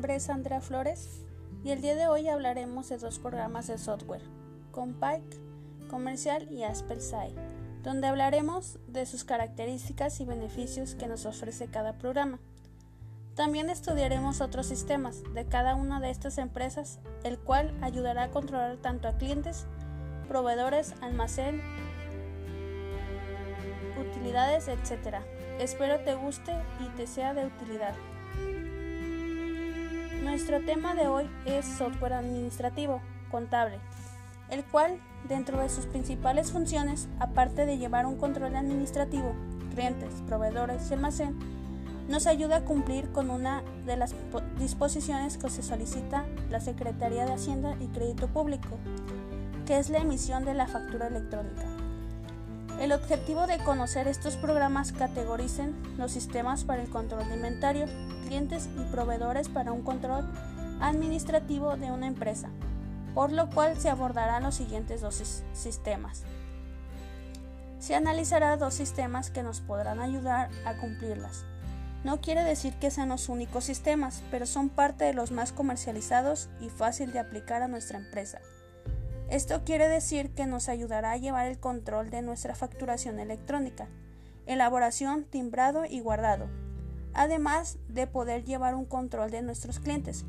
nombre es Andrea Flores y el día de hoy hablaremos de dos programas de software, Compike Comercial y Aspelsai, donde hablaremos de sus características y beneficios que nos ofrece cada programa. También estudiaremos otros sistemas de cada una de estas empresas, el cual ayudará a controlar tanto a clientes, proveedores, almacén, utilidades, etc. Espero te guste y te sea de utilidad. Nuestro tema de hoy es software administrativo, contable, el cual, dentro de sus principales funciones, aparte de llevar un control administrativo, clientes, proveedores y almacén, nos ayuda a cumplir con una de las disposiciones que se solicita la Secretaría de Hacienda y Crédito Público, que es la emisión de la factura electrónica. El objetivo de conocer estos programas categoricen los sistemas para el control de inventario, y proveedores para un control administrativo de una empresa, por lo cual se abordarán los siguientes dos sistemas. Se analizará dos sistemas que nos podrán ayudar a cumplirlas. No quiere decir que sean los únicos sistemas, pero son parte de los más comercializados y fácil de aplicar a nuestra empresa. Esto quiere decir que nos ayudará a llevar el control de nuestra facturación electrónica, elaboración, timbrado y guardado, además de poder llevar un control de nuestros clientes,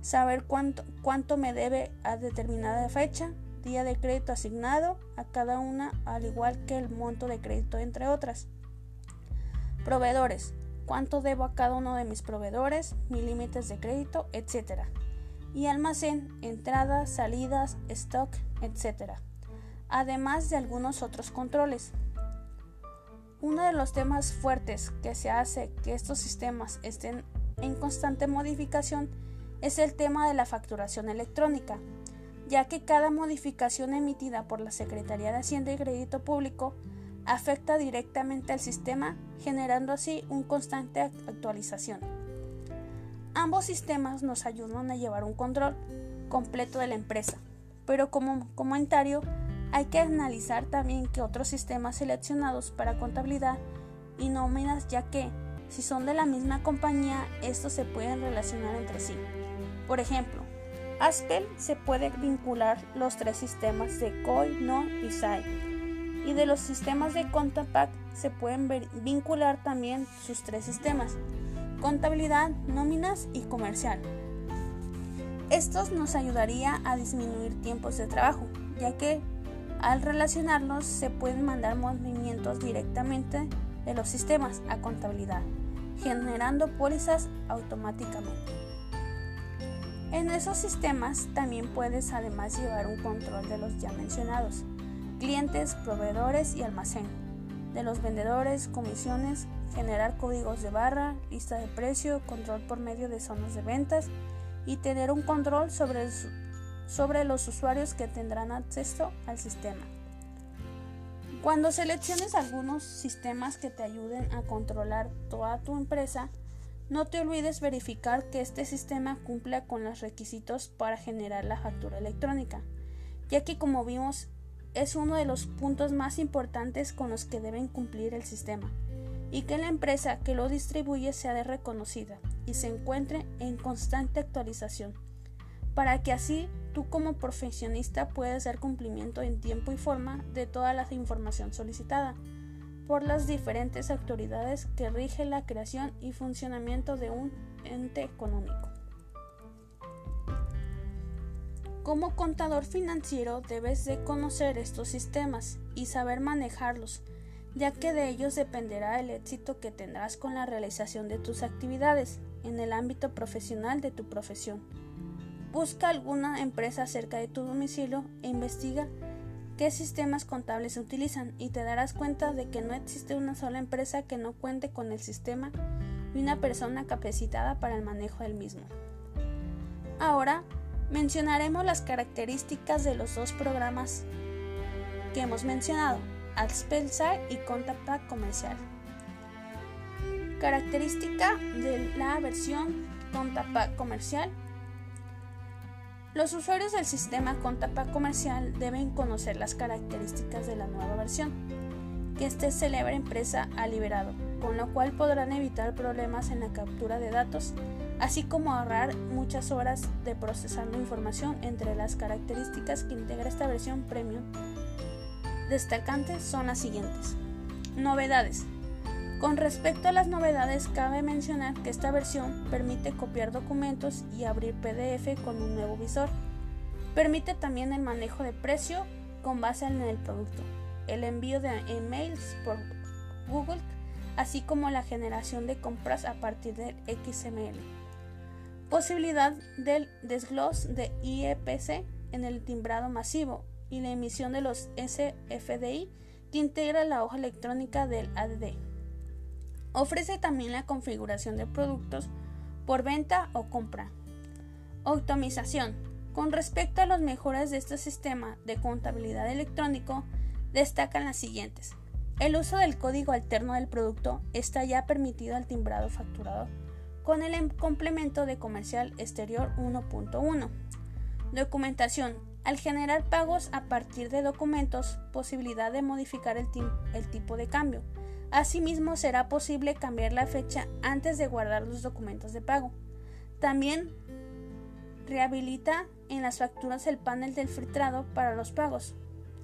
saber cuánto, me debe a determinada fecha, día de crédito asignado a cada una, al igual que el monto de crédito, entre otras. Proveedores, cuánto debo a cada uno de mis proveedores, mis límites de crédito, etc y almacén, entradas, salidas, stock, etc. Además de algunos otros controles. Uno de los temas fuertes que se hace que estos sistemas estén en constante modificación es el tema de la facturación electrónica, ya que cada modificación emitida por la Secretaría de Hacienda y Crédito Público afecta directamente al sistema, generando así una constante actualización. Ambos sistemas nos ayudan a llevar un control completo de la empresa, pero como comentario hay que analizar también que otros sistemas seleccionados para contabilidad y nóminas ya que si son de la misma compañía estos se pueden relacionar entre sí. Por ejemplo, Aspel se puede vincular los tres sistemas de COI, NO y SAI. Y de los sistemas de Contapack se pueden vincular también sus tres sistemas, contabilidad, nóminas y comercial. Estos nos ayudaría a disminuir tiempos de trabajo, ya que al relacionarlos se pueden mandar movimientos directamente de los sistemas a contabilidad, generando pólizas automáticamente. En esos sistemas también puedes además llevar un control de los ya mencionados, clientes, proveedores y almacén, de los vendedores, comisiones, generar códigos de barra, lista de precio, control por medio de zonas de ventas y tener un control sobre, sobre los usuarios que tendrán acceso al sistema. Cuando selecciones algunos sistemas que te ayuden a controlar toda tu empresa, no te olvides verificar que este sistema cumpla con los requisitos para generar la factura electrónica, ya que como vimos es uno de los puntos más importantes con los que deben cumplir el sistema y que la empresa que lo distribuye sea reconocida y se encuentre en constante actualización, para que así tú como profesionista puedas dar cumplimiento en tiempo y forma de toda la información solicitada por las diferentes autoridades que rigen la creación y funcionamiento de un ente económico. Como contador financiero debes de conocer estos sistemas y saber manejarlos ya que de ellos dependerá el éxito que tendrás con la realización de tus actividades en el ámbito profesional de tu profesión. Busca alguna empresa cerca de tu domicilio e investiga qué sistemas contables se utilizan y te darás cuenta de que no existe una sola empresa que no cuente con el sistema y una persona capacitada para el manejo del mismo. Ahora mencionaremos las características de los dos programas que hemos mencionado Alspelsar y Contapack comercial. Característica de la versión Contapack comercial. Los usuarios del sistema Contapack comercial deben conocer las características de la nueva versión que este célebre empresa ha liberado, con lo cual podrán evitar problemas en la captura de datos así como ahorrar muchas horas de procesando información entre las características que integra esta versión premium destacantes son las siguientes. Novedades. Con respecto a las novedades, cabe mencionar que esta versión permite copiar documentos y abrir PDF con un nuevo visor. Permite también el manejo de precio con base en el producto, el envío de emails por Google, así como la generación de compras a partir del XML. Posibilidad del desglose de IEPC en el timbrado masivo y la emisión de los SFDI que integra la hoja electrónica del ADD. Ofrece también la configuración de productos por venta o compra. Optimización. Con respecto a las mejoras de este sistema de contabilidad electrónico, destacan las siguientes. El uso del código alterno del producto está ya permitido al timbrado facturado con el em-, complemento de comercial exterior 1.1. Documentación. Al generar pagos a partir de documentos, posibilidad de modificar el, el tipo de cambio. Asimismo, será posible cambiar la fecha antes de guardar los documentos de pago. También rehabilita en las facturas el panel del filtrado para los pagos.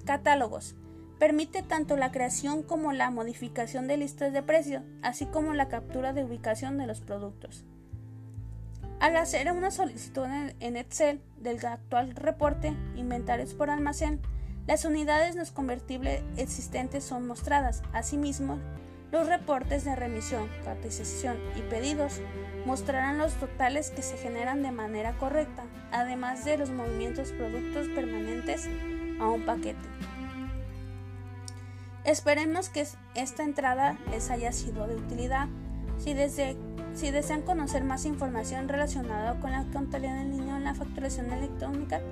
Catálogos. Permite tanto la creación como la modificación de listas de precio, así como la captura de ubicación de los productos. Al hacer una solicitud en Excel del actual reporte Inventarios por almacén, las unidades no convertibles existentes son mostradas. Asimismo, los reportes de remisión, cotización y pedidos mostrarán los totales que se generan de manera correcta, además de los movimientos productos permanentes a un paquete. Esperemos que esta entrada les haya sido de utilidad. Si, desean conocer más información relacionada con la contabilidad en línea o la facturación electrónica,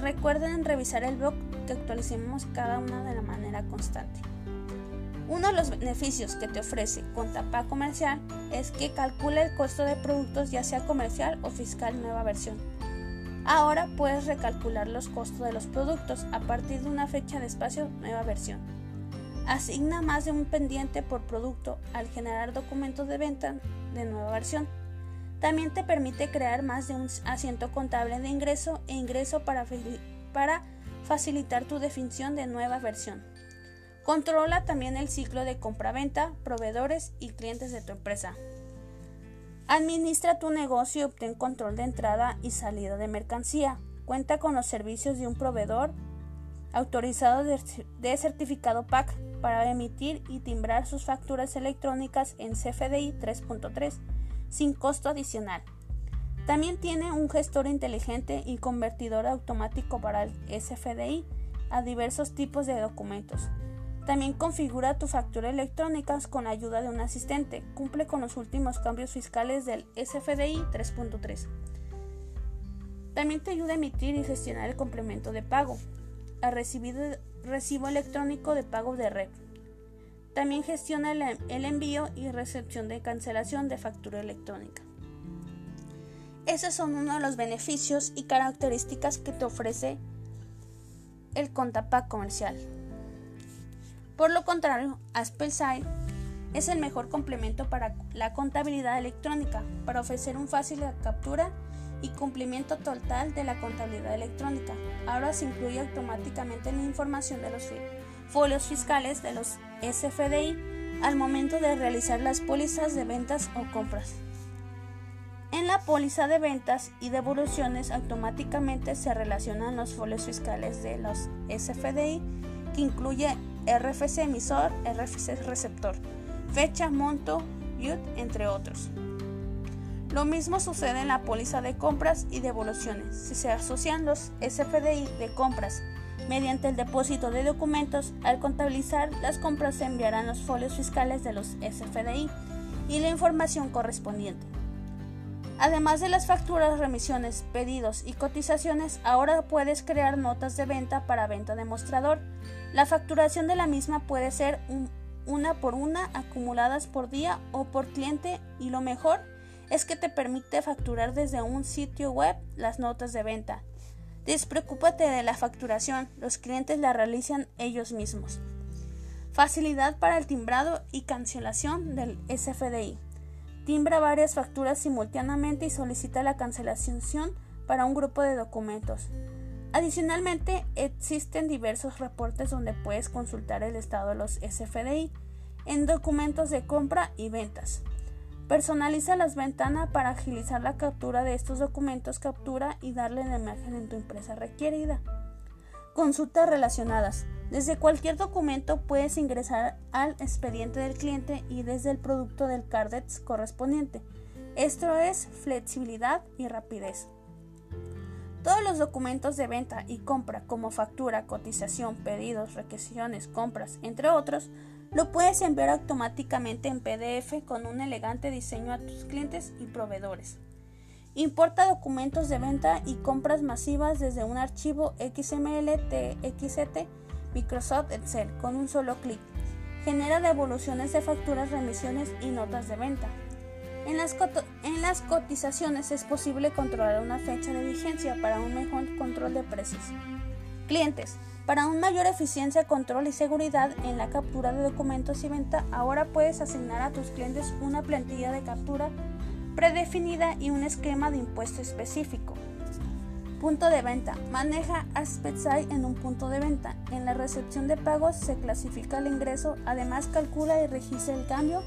recuerden revisar el blog que actualicemos cada una de la manera constante. Uno de los beneficios que te ofrece Contapa Comercial es que calcula el costo de productos ya sea comercial o fiscal nueva versión. Ahora puedes recalcular los costos de los productos a partir de una fecha de espacio nueva versión. Asigna más de un pendiente por producto al generar documentos de venta de nueva versión. También te permite crear más de un asiento contable de ingreso e ingreso para, facilitar tu definición de nueva versión. Controla también el ciclo de compra-venta, proveedores y clientes de tu empresa. Administra tu negocio y obtén control de entrada y salida de mercancía. Cuenta con los servicios de un proveedor autorizado de certificado PAC para emitir y timbrar sus facturas electrónicas en CFDI 3.3 sin costo adicional. También tiene un gestor inteligente y convertidor automático para el SFDI a diversos tipos de documentos. También configura tu factura electrónica con ayuda de un asistente. Cumple con los últimos cambios fiscales del SFDI 3.3. También te ayuda a emitir y gestionar el complemento de pago, a recibir recibo electrónico de pago de red. También gestiona el envío y recepción de cancelación de factura electrónica. Esos son uno de los beneficios y características que te ofrece el Contapac comercial. Por lo contrario, Aspelside es el mejor complemento para la contabilidad electrónica, para ofrecer un fácil captura y cumplimiento total de la contabilidad electrónica. Ahora se incluye automáticamente la información de los folios fiscales de los SFDI al momento de realizar las pólizas de ventas o compras. En la póliza de ventas y devoluciones automáticamente se relacionan los folios fiscales de los SFDI que incluye RFC emisor, RFC receptor, fecha, monto, YUT, entre otros. Lo mismo sucede en la póliza de compras y devoluciones. Si se asocian los SFDI de compras mediante el depósito de documentos, al contabilizar las compras se enviarán los folios fiscales de los SFDI y la información correspondiente. Además de las facturas, remisiones, pedidos y cotizaciones, ahora puedes crear notas de venta para venta de mostrador. La facturación de la misma puede ser una por una, acumuladas por día o por cliente y lo mejor es que te permite facturar desde un sitio web las notas de venta. Despreocúpate de la facturación, los clientes la realizan ellos mismos. Facilidad para el timbrado y cancelación del SFDI. timbra varias facturas simultáneamente y solicita la cancelación para un grupo de documentos. Adicionalmente, existen diversos reportes donde puedes consultar el estado de los SFDI en documentos de compra y ventas. Personaliza las ventanas para agilizar la captura de estos documentos, captura y darle la imagen en tu empresa requerida. Consultas relacionadas. Desde cualquier documento puedes ingresar al expediente del cliente y desde el producto del CARDEX correspondiente. Esto es flexibilidad y rapidez. Todos los documentos de venta y compra como factura, cotización, pedidos, requisiciones, compras, entre otros, lo puedes enviar automáticamente en PDF con un elegante diseño a tus clientes y proveedores. Importa documentos de venta y compras masivas desde un archivo XML, TXT, Microsoft Excel con un solo clic. Genera devoluciones de facturas, remisiones y notas de venta. En las, en las, cotizaciones es posible controlar una fecha de vigencia para un mejor control de precios. Clientes. Para una mayor eficiencia, control y seguridad en la captura de documentos y venta, ahora puedes asignar a tus clientes una plantilla de captura predefinida y un esquema de impuesto específico. Punto de venta. Maneja AspectSci en un punto de venta. En la recepción de pagos se clasifica el ingreso, además calcula y registra el cambio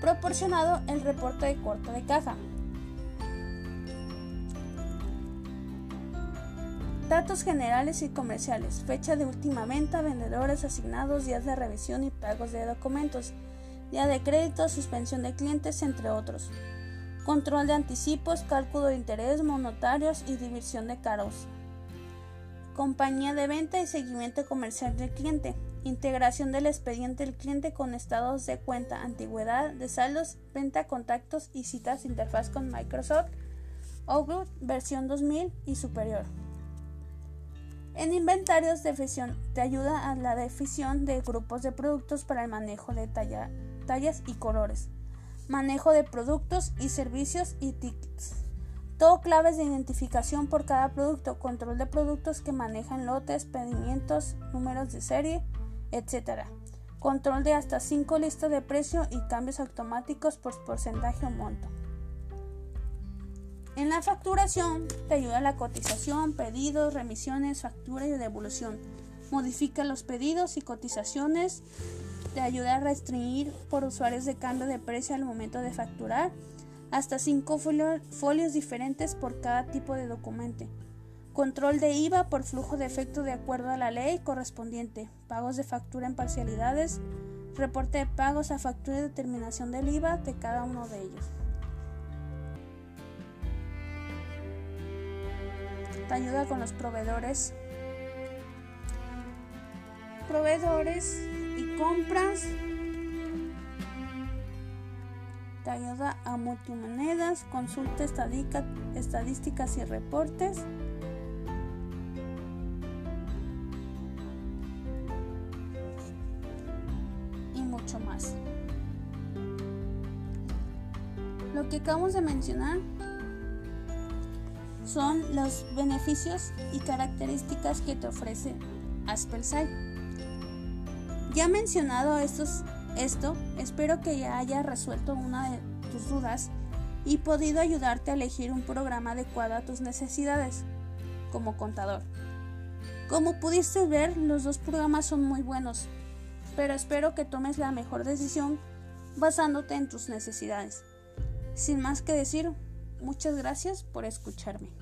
proporcionado el reporte de corte de caja. Datos generales y comerciales, fecha de última venta, vendedores asignados, días de revisión y pagos de documentos, día de crédito, suspensión de clientes, entre otros. Control de anticipos, cálculo de interés, monotarios y división de cargos. Compañía de venta y seguimiento comercial del cliente. Integración del expediente del cliente con estados de cuenta, antigüedad de saldos, venta, contactos y citas interfaz con Microsoft Outlook versión 2000 y superior. En inventarios de fisión te ayuda a la definición de grupos de productos para el manejo de tallas y colores, manejo de productos y servicios y tickets. Todo claves de identificación por cada producto, control de productos que manejan lotes, pedimientos, números de serie, etc. Control de hasta 5 listas de precio y cambios automáticos por porcentaje o monto. En la facturación te ayuda la cotización, pedidos, remisiones, factura y devolución. Modifica los pedidos y cotizaciones. Te ayuda a restringir por usuarios de cambio de precio al momento de facturar. Hasta 5 folios diferentes por cada tipo de documento. Control de IVA por flujo de efecto de acuerdo a la ley correspondiente. Pagos de factura en parcialidades. Reporte de pagos a factura y determinación del IVA de cada uno de ellos. Te ayuda con los proveedores. Proveedores y compras. Te ayuda a multimonedas, consulta estadísticas y reportes. más. Lo que acabamos de mencionar son los beneficios y características que te ofrece Aspelsai. Ya mencionado estos, esto, espero que ya haya resuelto una de tus dudas y podido ayudarte a elegir un programa adecuado a tus necesidades como contador. Como pudiste ver, los dos programas son muy buenos, pero espero que tomes la mejor decisión basándote en tus necesidades. Sin más que decir, muchas gracias por escucharme.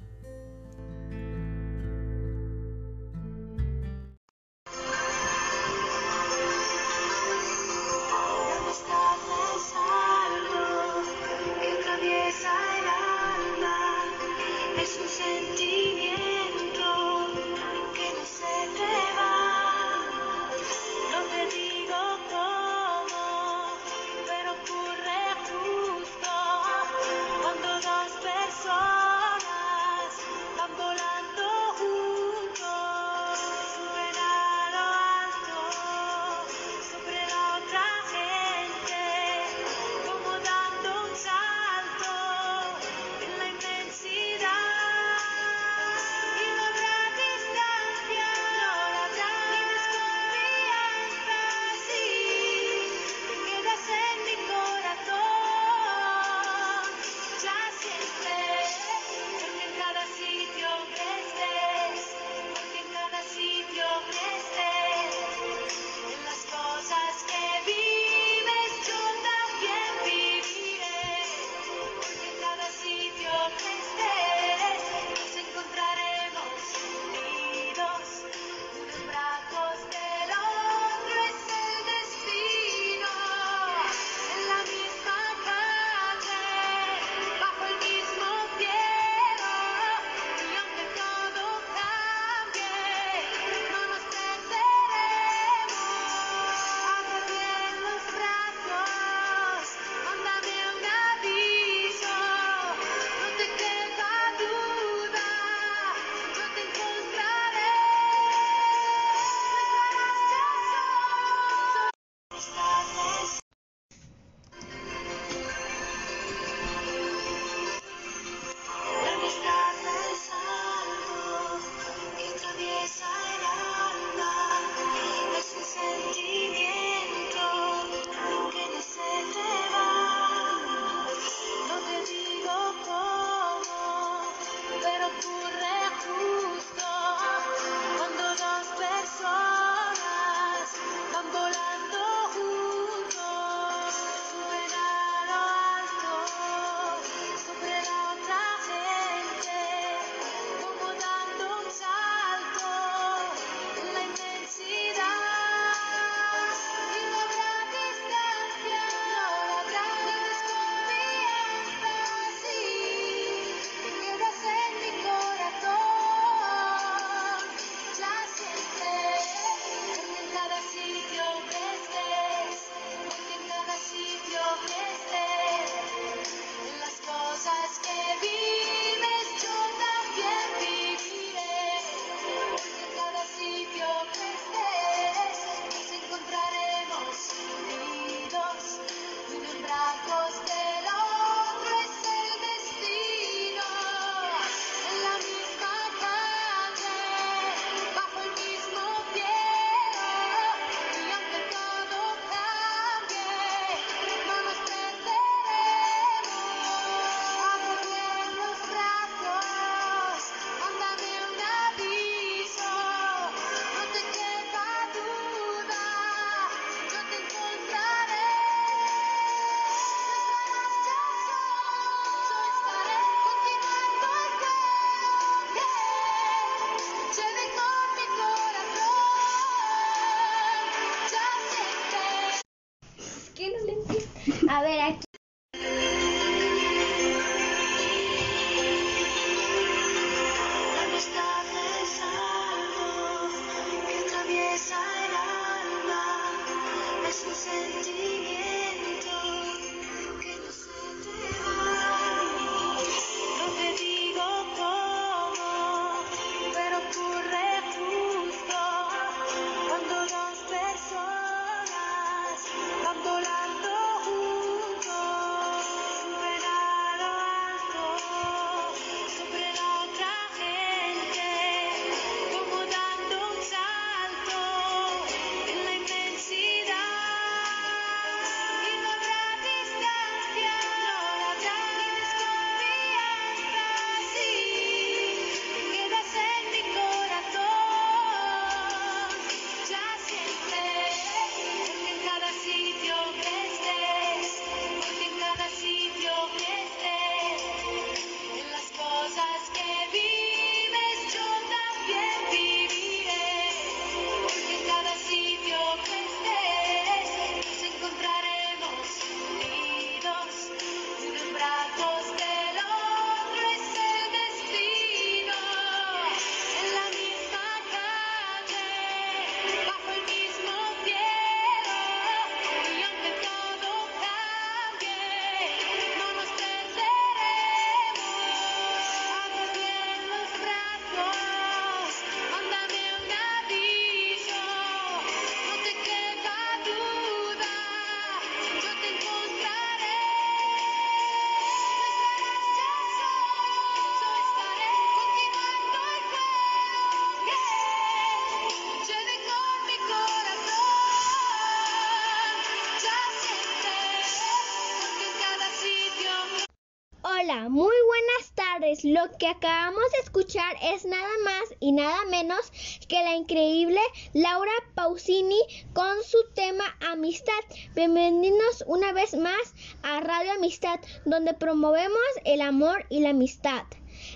Que acabamos de escuchar es nada más y nada menos que la increíble Laura Pausini con su tema Amistad. Bienvenidos una vez más a Radio Amistad, donde promovemos el amor y la amistad.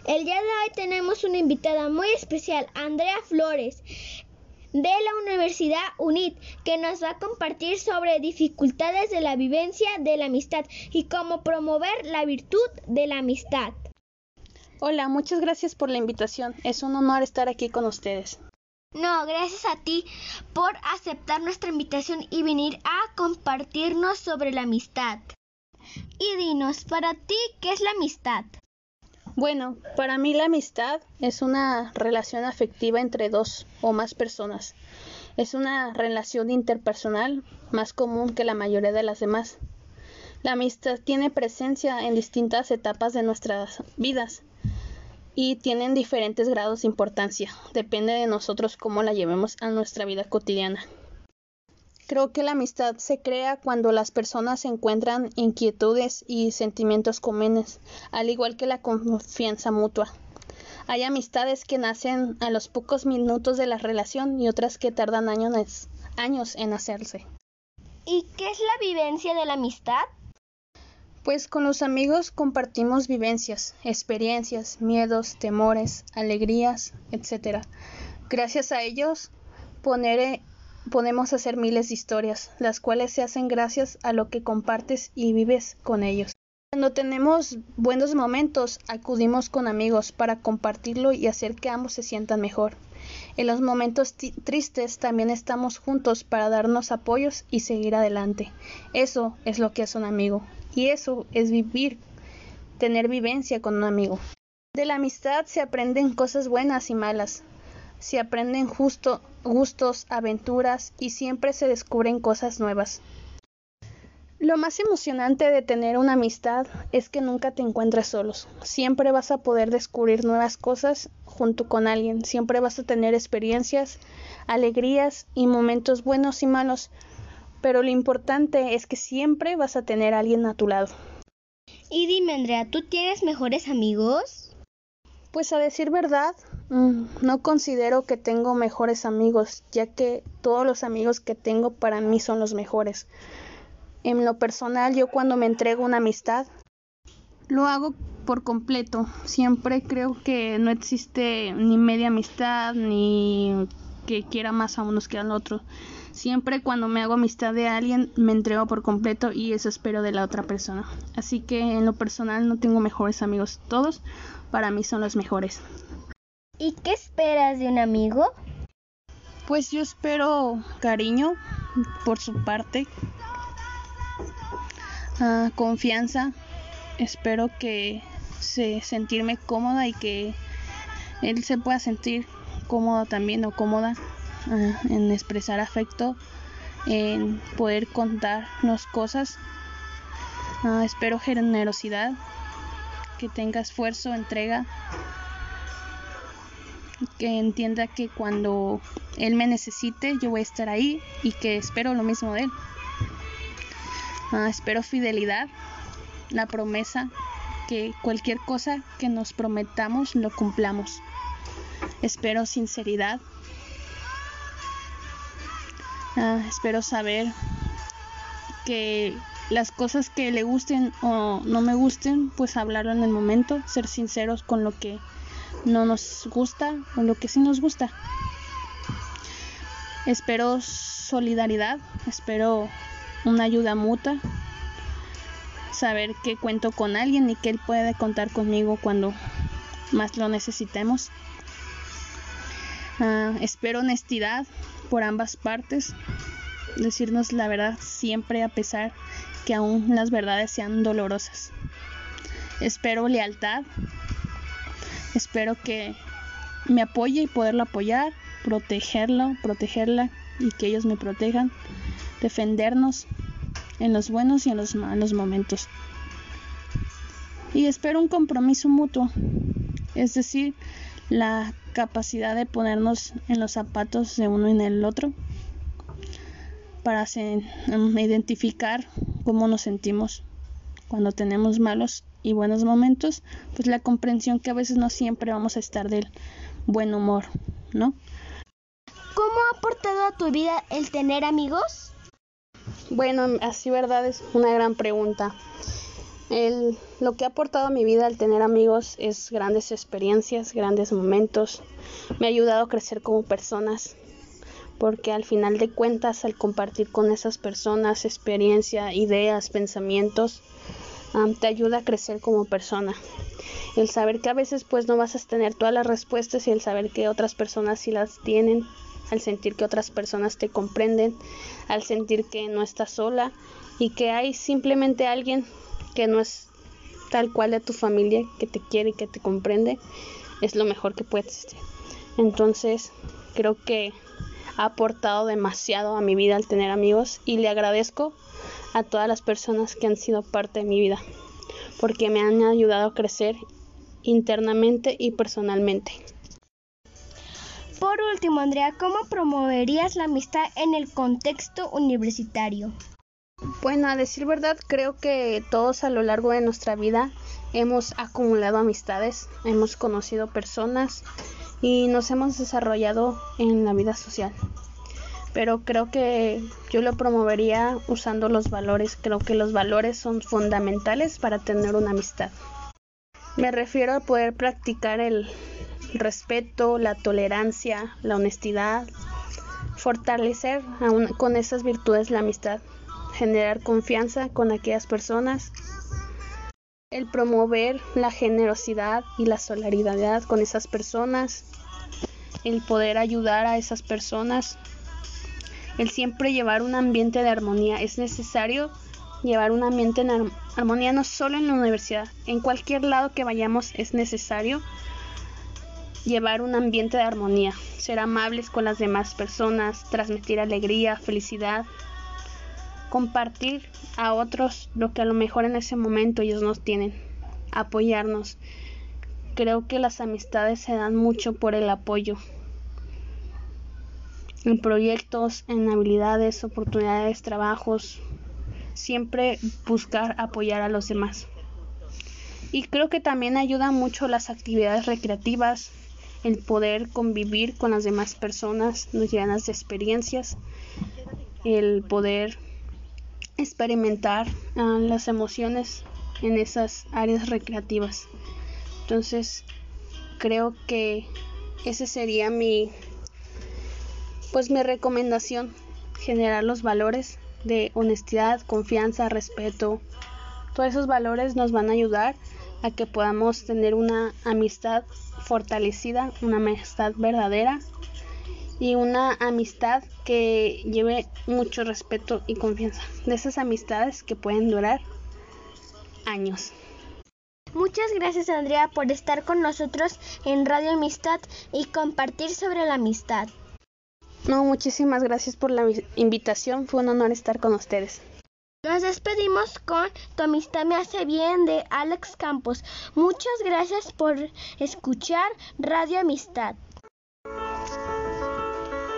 El día de hoy tenemos una invitada muy especial, Andrea Flores de la Universidad UNIT, que nos va a compartir sobre dificultades de la vivencia de la amistad y cómo promover la virtud de la amistad. Hola, muchas gracias por la invitación. Es un honor estar aquí con ustedes. No, gracias a ti por aceptar nuestra invitación y venir a compartirnos sobre la amistad. Y dinos, para ti, ¿qué es la amistad? Bueno, para mí la amistad es una relación afectiva entre dos o más personas. Es una relación interpersonal más común que la mayoría de las demás. La amistad tiene presencia en distintas etapas de nuestras vidas y tienen diferentes grados de importancia. Depende de nosotros cómo la llevemos a nuestra vida cotidiana. Creo que la amistad se crea cuando las personas encuentran inquietudes y sentimientos comunes, al igual que la confianza mutua. Hay amistades que nacen a los pocos minutos de la relación y otras que tardan años, años en hacerse. ¿Y qué es la vivencia de la amistad? Pues con los amigos compartimos vivencias, experiencias, miedos, temores, alegrías, etc. Gracias a ellos, poner podemos hacer miles de historias, las cuales se hacen gracias a lo que compartes y vives con ellos. Cuando tenemos buenos momentos, acudimos con amigos para compartirlo y hacer que ambos se sientan mejor. En los momentos tristes también estamos juntos para darnos apoyos y seguir adelante. Eso es lo que es un amigo. Y eso es vivir, tener vivencia con un amigo. De la amistad se aprenden cosas buenas y malas, se aprenden gustos, aventuras y siempre se descubren cosas nuevas. Lo más emocionante de tener una amistad es que nunca te encuentres solos. Siempre vas a poder descubrir nuevas cosas junto con alguien. Siempre vas a tener experiencias, alegrías y momentos buenos y malos. Pero lo importante es que siempre vas a tener a alguien a tu lado. Y dime, Andrea, ¿tú tienes mejores amigos? Pues a decir verdad, mm, no considero que tengo mejores amigos, ya que todos los amigos que tengo para mí son los mejores. En lo personal, yo cuando me entrego una amistad, lo hago por completo. Siempre creo que no existe ni media amistad, ni que quiera más a unos que al otro. Siempre cuando me hago amistad de alguien me entrego por completo y eso espero de la otra persona. Así que en lo personal no tengo mejores amigos. Todos para mí son los mejores. ¿Y qué esperas de un amigo? Pues yo espero cariño por su parte, ah, confianza, espero que se sentirme cómoda y que él se pueda sentir cómodo también o cómoda en expresar afecto, en poder contarnos cosas. Ah, espero generosidad, que tenga esfuerzo, entrega, que entienda que cuando él me necesite yo voy a estar ahí y que espero lo mismo de él. Ah, espero fidelidad, la promesa que cualquier cosa que nos prometamos lo cumplamos. Espero sinceridad. Ah, espero saber que las cosas que le gusten o no me gusten, pues hablarlo en el momento, ser sinceros con lo que no nos gusta o lo que sí nos gusta. Espero solidaridad, espero una ayuda mutua, saber que cuento con alguien y que él puede contar conmigo cuando más lo necesitemos. Ah, espero honestidad por ambas partes, decirnos la verdad siempre a pesar que aún las verdades sean dolorosas. Espero lealtad, espero que me apoye y poderlo apoyar, protegerlo, protegerla y que ellos me protejan, defendernos en los buenos y en los malos momentos. Y espero un compromiso mutuo, es decir, la capacidad de ponernos en los zapatos de uno y en el otro para um, identificar cómo nos sentimos cuando tenemos malos y buenos momentos, pues la comprensión que a veces no siempre vamos a estar del buen humor, ¿no? ¿Cómo ha aportado a tu vida el tener amigos? Bueno, así verdad es una gran pregunta. El, lo que ha aportado a mi vida el tener amigos es grandes experiencias, grandes momentos. Me ha ayudado a crecer como personas, porque al final de cuentas al compartir con esas personas experiencia, ideas, pensamientos, te ayuda a crecer como persona. El saber que a veces pues no vas a tener todas las respuestas y el saber que otras personas sí las tienen, al sentir que otras personas te comprenden, al sentir que no estás sola y que hay simplemente alguien que no es tal cual de tu familia, que te quiere y que te comprende, es lo mejor que puede existir. Entonces, creo que ha aportado demasiado a mi vida al tener amigos y le agradezco a todas las personas que han sido parte de mi vida, porque me han ayudado a crecer internamente y personalmente. Por último, Andrea, ¿cómo promoverías la amistad en el contexto universitario? Bueno, a decir verdad, creo que todos a lo largo de nuestra vida hemos acumulado amistades, hemos conocido personas y nos hemos desarrollado en la vida social pero creo que yo lo promovería usando los valores. Creo que los valores son fundamentales para tener una amistad. Me refiero a poder practicar el respeto, la tolerancia, la honestidad, fortalecer con esas virtudes la amistad, generar confianza con aquellas personas, el promover la generosidad y la solidaridad con esas personas, el poder ayudar a esas personas. El siempre llevar un ambiente de armonía. Es necesario llevar un ambiente de armonía no solo en la universidad, en cualquier lado que vayamos es necesario llevar un ambiente de armonía, ser amables con las demás personas, transmitir alegría, felicidad, compartir a otros lo que a lo mejor en ese momento ellos nos tienen, apoyarnos. Creo que las amistades se dan mucho por el apoyo en proyectos, en habilidades, oportunidades, trabajos, siempre buscar apoyar a los demás. Y creo que también ayuda mucho las actividades recreativas, el poder convivir con las demás personas, nos llenas de experiencias, el poder experimentar ah, las emociones en esas áreas recreativas. Entonces, creo que ese sería mi pues mi recomendación generar los valores de honestidad, confianza, respeto. Todos esos valores nos van a ayudar a que podamos tener una amistad fortalecida, una amistad verdadera y una amistad que lleve mucho respeto y confianza. De esas amistades que pueden durar años. Muchas gracias Andrea por estar con nosotros en Radio Amistad y compartir sobre la amistad. No, muchísimas gracias por la invitación. Fue un honor estar con ustedes. Nos despedimos con Tu amistad me hace bien de Alex Campos. Muchas gracias por escuchar Radio Amistad.